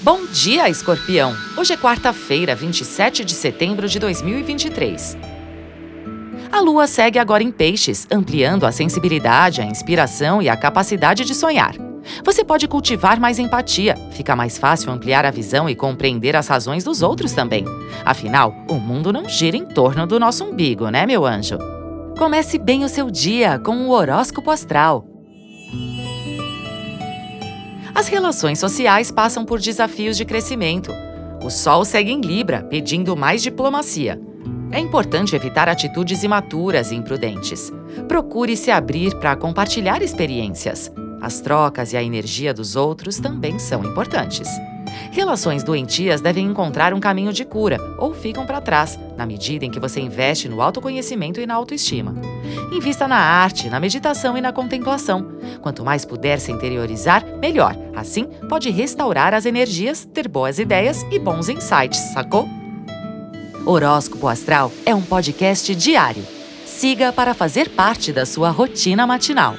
Bom dia, escorpião! Hoje é quarta-feira, 27 de setembro de 2023. A lua segue agora em peixes, ampliando a sensibilidade, a inspiração e a capacidade de sonhar. Você pode cultivar mais empatia, fica mais fácil ampliar a visão e compreender as razões dos outros também. Afinal, o mundo não gira em torno do nosso umbigo, né, meu anjo? Comece bem o seu dia com o horóscopo astral. As relações sociais passam por desafios de crescimento. O Sol segue em Libra, pedindo mais diplomacia. É importante evitar atitudes imaturas e imprudentes. Procure se abrir para compartilhar experiências. As trocas e a energia dos outros também são importantes. Relações doentias devem encontrar um caminho de cura ou ficam para trás, na medida em que você investe no autoconhecimento e na autoestima. Invista na arte, na meditação e na contemplação. Quanto mais puder se interiorizar, melhor. Assim, pode restaurar as energias, ter boas ideias e bons insights, sacou? Horóscopo Astral é um podcast diário. Siga para fazer parte da sua rotina matinal.